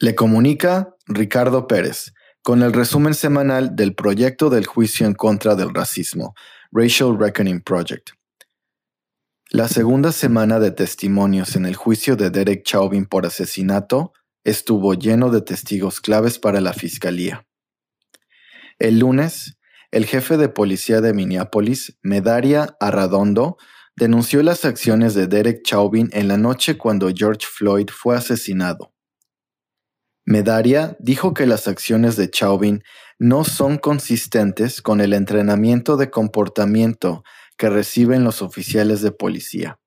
Le comunica Ricardo Pérez con el resumen semanal del proyecto del juicio en contra del racismo, Racial Reckoning Project. La segunda semana de testimonios en el juicio de Derek Chauvin por asesinato estuvo lleno de testigos claves para la fiscalía. El lunes, el jefe de policía de Minneapolis, Medaria Arradondo, denunció las acciones de Derek Chauvin en la noche cuando George Floyd fue asesinado. Medaria dijo que las acciones de Chauvin no son consistentes con el entrenamiento de comportamiento que reciben los oficiales de policía.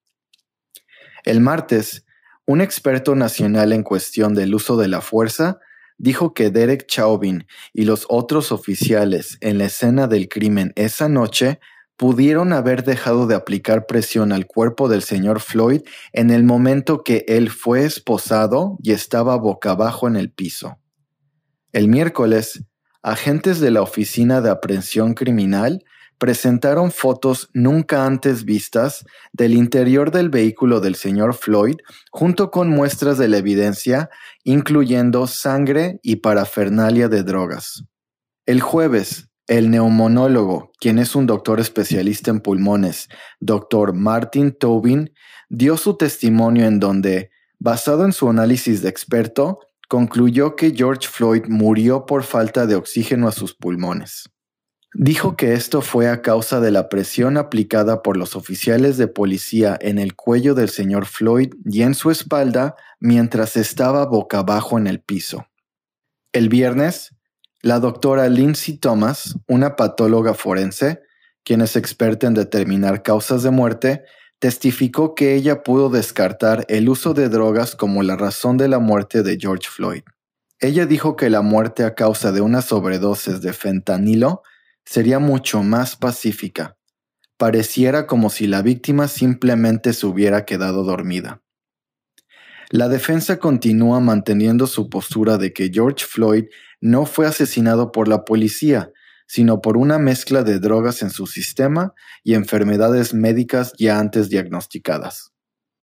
El martes, un experto nacional en cuestión del uso de la fuerza dijo que Derek Chauvin y los otros oficiales en la escena del crimen esa noche pudieron haber dejado de aplicar presión al cuerpo del señor Floyd en el momento que él fue esposado y estaba boca abajo en el piso. El miércoles, agentes de la Oficina de Aprehensión Criminal presentaron fotos nunca antes vistas del interior del vehículo del señor Floyd junto con muestras de la evidencia, incluyendo sangre y parafernalia de drogas. El jueves, el neumonólogo, quien es un doctor especialista en pulmones, Dr. Martin Tobin, dio su testimonio en donde, basado en su análisis de experto, concluyó que George Floyd murió por falta de oxígeno a sus pulmones. Dijo que esto fue a causa de la presión aplicada por los oficiales de policía en el cuello del señor Floyd y en su espalda mientras estaba boca abajo en el piso. El viernes, la doctora Lindsay Thomas, una patóloga forense, quien es experta en determinar causas de muerte, testificó que ella pudo descartar el uso de drogas como la razón de la muerte de George Floyd. Ella dijo que la muerte a causa de una sobredosis de fentanilo sería mucho más pacífica. Pareciera como si la víctima simplemente se hubiera quedado dormida. La defensa continúa manteniendo su postura de que George Floyd no fue asesinado por la policía, sino por una mezcla de drogas en su sistema y enfermedades médicas ya antes diagnosticadas.